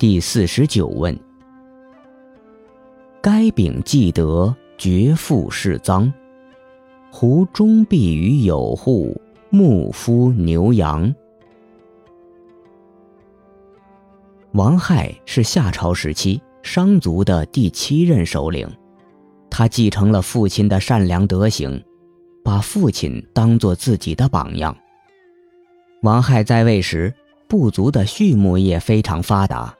第四十九问：该丙既得，绝父是赃，胡终必于有户，牧夫牛羊。王亥是夏朝时期商族的第七任首领，他继承了父亲的善良德行，把父亲当做自己的榜样。王亥在位时，部族的畜牧业非常发达。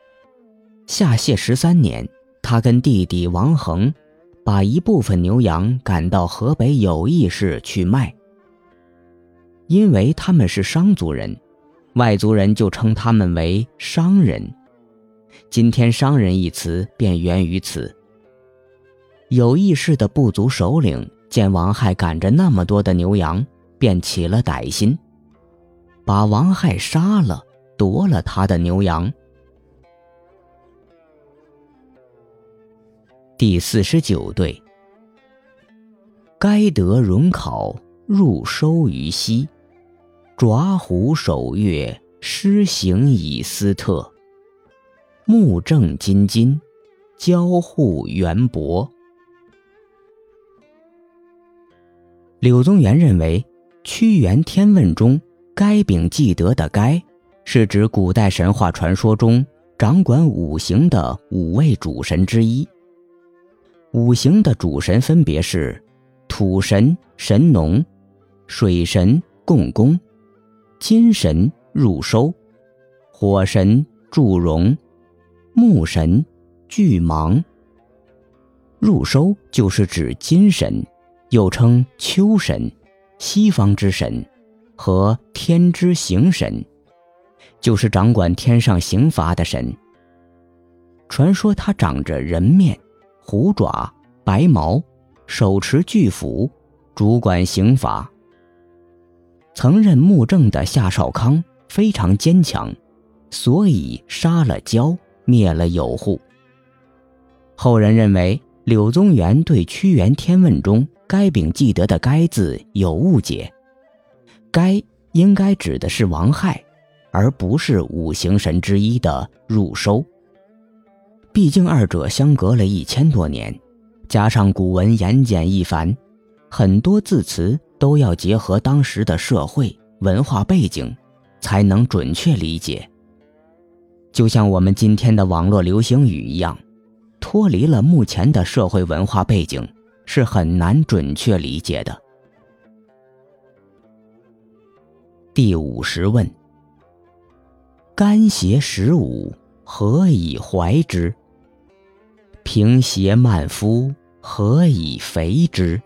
下谢十三年，他跟弟弟王恒，把一部分牛羊赶到河北有邑市去卖。因为他们是商族人，外族人就称他们为商人。今天“商人”一词便源于此。有邑市的部族首领见王亥赶着那么多的牛羊，便起了歹心，把王亥杀了，夺了他的牛羊。第四十九对，该得荣考入收于西，爪虎守月施行以斯特，木正金金，交互圆博。柳宗元认为，《屈原天问》中“该丙既得”的“该”，是指古代神话传说中掌管五行的五位主神之一。五行的主神分别是土神神农、水神共工、金神入收、火神祝融、木神巨芒。入收就是指金神，又称秋神、西方之神和天之行神，就是掌管天上刑罚的神。传说他长着人面。虎爪、白毛，手持巨斧，主管刑罚。曾任幕政的夏少康非常坚强，所以杀了焦，灭了有户。后人认为柳宗元对《屈原天问》中“该丙记得”的“该”字有误解，“该”应该指的是王亥，而不是五行神之一的入收。毕竟二者相隔了一千多年，加上古文言简意繁，很多字词都要结合当时的社会文化背景，才能准确理解。就像我们今天的网络流行语一样，脱离了目前的社会文化背景，是很难准确理解的。第五十问：干邪十五，何以怀之？平邪慢夫，何以肥之？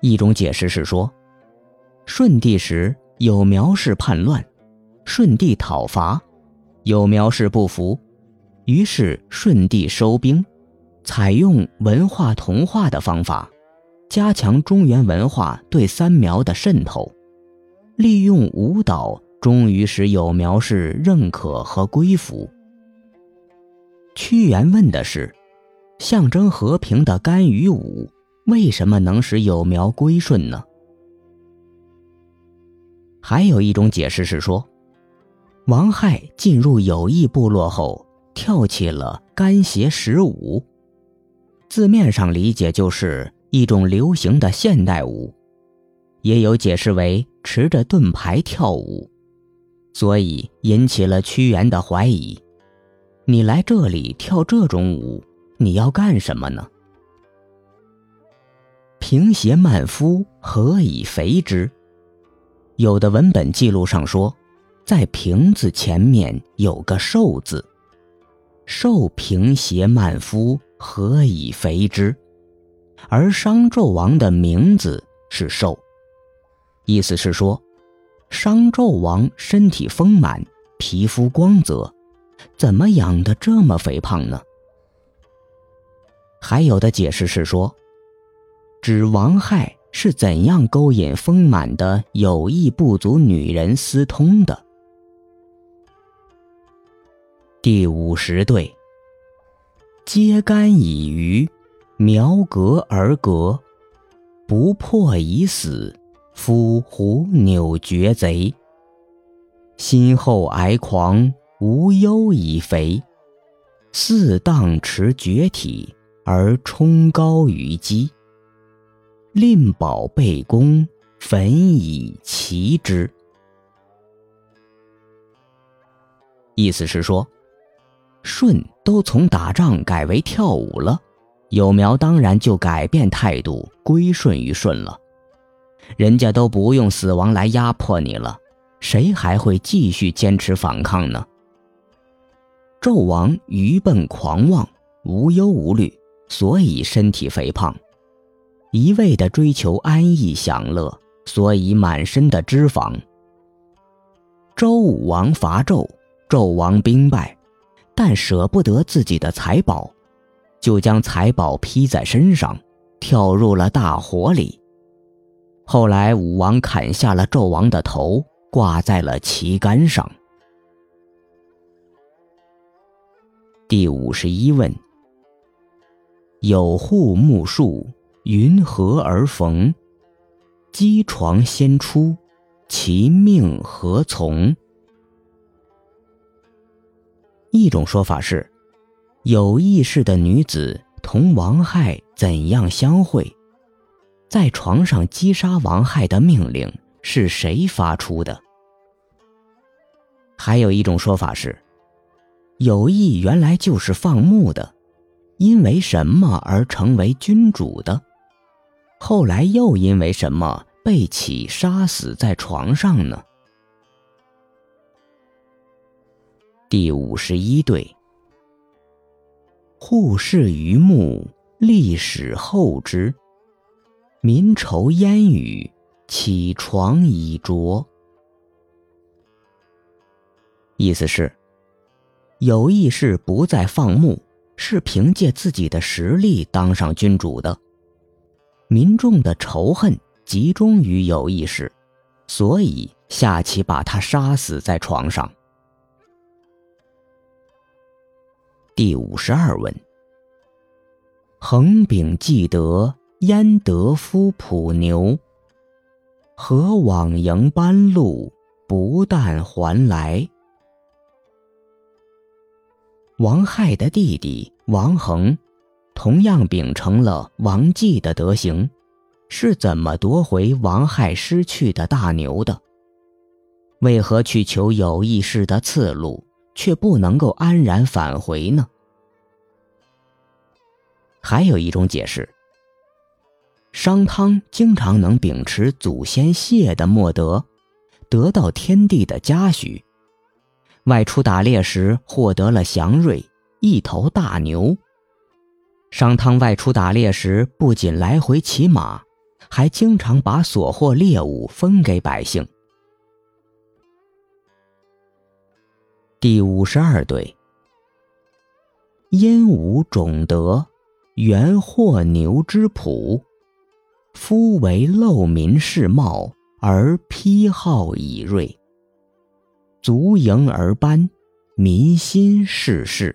一种解释是说，舜帝时有苗氏叛乱，舜帝讨伐，有苗氏不服，于是舜帝收兵，采用文化同化的方法，加强中原文化对三苗的渗透，利用舞蹈，终于使有苗氏认可和归服。屈原问的是：象征和平的干与武，为什么能使有苗归顺呢？还有一种解释是说，王亥进入有意部落后，跳起了干邪十舞，字面上理解就是一种流行的现代舞，也有解释为持着盾牌跳舞，所以引起了屈原的怀疑。你来这里跳这种舞，你要干什么呢？平邪慢夫，何以肥之？有的文本记录上说，在平字前面有个寿字，寿平邪慢夫，何以肥之？而商纣王的名字是寿，意思是说，商纣王身体丰满，皮肤光泽。怎么养的这么肥胖呢？还有的解释是说，指王亥是怎样勾引丰满的有意不足女人私通的。第五十对，揭竿以鱼，苗革而革，不破已死，夫胡扭绝贼。心后哀狂，无忧以肥。四荡持绝体，而冲高于基。令宝贝公，焚以其之。意思是说，舜都从打仗改为跳舞了，幼苗当然就改变态度，归顺于舜了。人家都不用死亡来压迫你了，谁还会继续坚持反抗呢？纣王愚笨狂妄，无忧无虑，所以身体肥胖。一味的追求安逸享乐，所以满身的脂肪。周武王伐纣，纣王兵败，但舍不得自己的财宝，就将财宝披在身上，跳入了大火里。后来武王砍下了纣王的头，挂在了旗杆上。第五十一问：有户木树。云何而逢？机床先出，其命何从？一种说法是，有意识的女子同王亥怎样相会？在床上击杀王亥的命令是谁发出的？还有一种说法是，有意原来就是放牧的，因为什么而成为君主的？后来又因为什么被起杀死在床上呢？第五十一对，护士于木，历史后之。民愁烟雨，起床已着。意思是，有意识不再放牧，是凭借自己的实力当上君主的。民众的仇恨集中于有意识，所以下棋把他杀死在床上。第五十二问：横柄既得，焉得夫仆牛？何往迎班路，不但还来？王亥的弟弟王恒。同样秉承了王继的德行，是怎么夺回王亥失去的大牛的？为何去求有意识的次路，却不能够安然返回呢？还有一种解释：商汤经常能秉持祖先谢的莫德，得到天地的嘉许，外出打猎时获得了祥瑞，一头大牛。商汤外出打猎时，不仅来回骑马，还经常把所获猎物分给百姓。第五十二对，因无种德，原获牛之朴，夫为陋民士貌，而披号以锐，足盈而班，民心事事。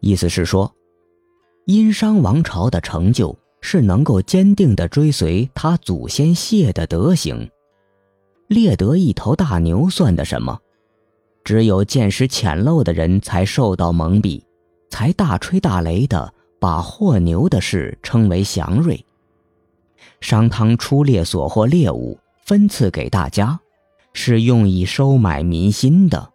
意思是说，殷商王朝的成就是能够坚定地追随他祖先谢的德行，猎得一头大牛算得什么？只有见识浅陋的人才受到蒙蔽，才大吹大擂的把获牛的事称为祥瑞。商汤出猎所获猎物分赐给大家，是用以收买民心的。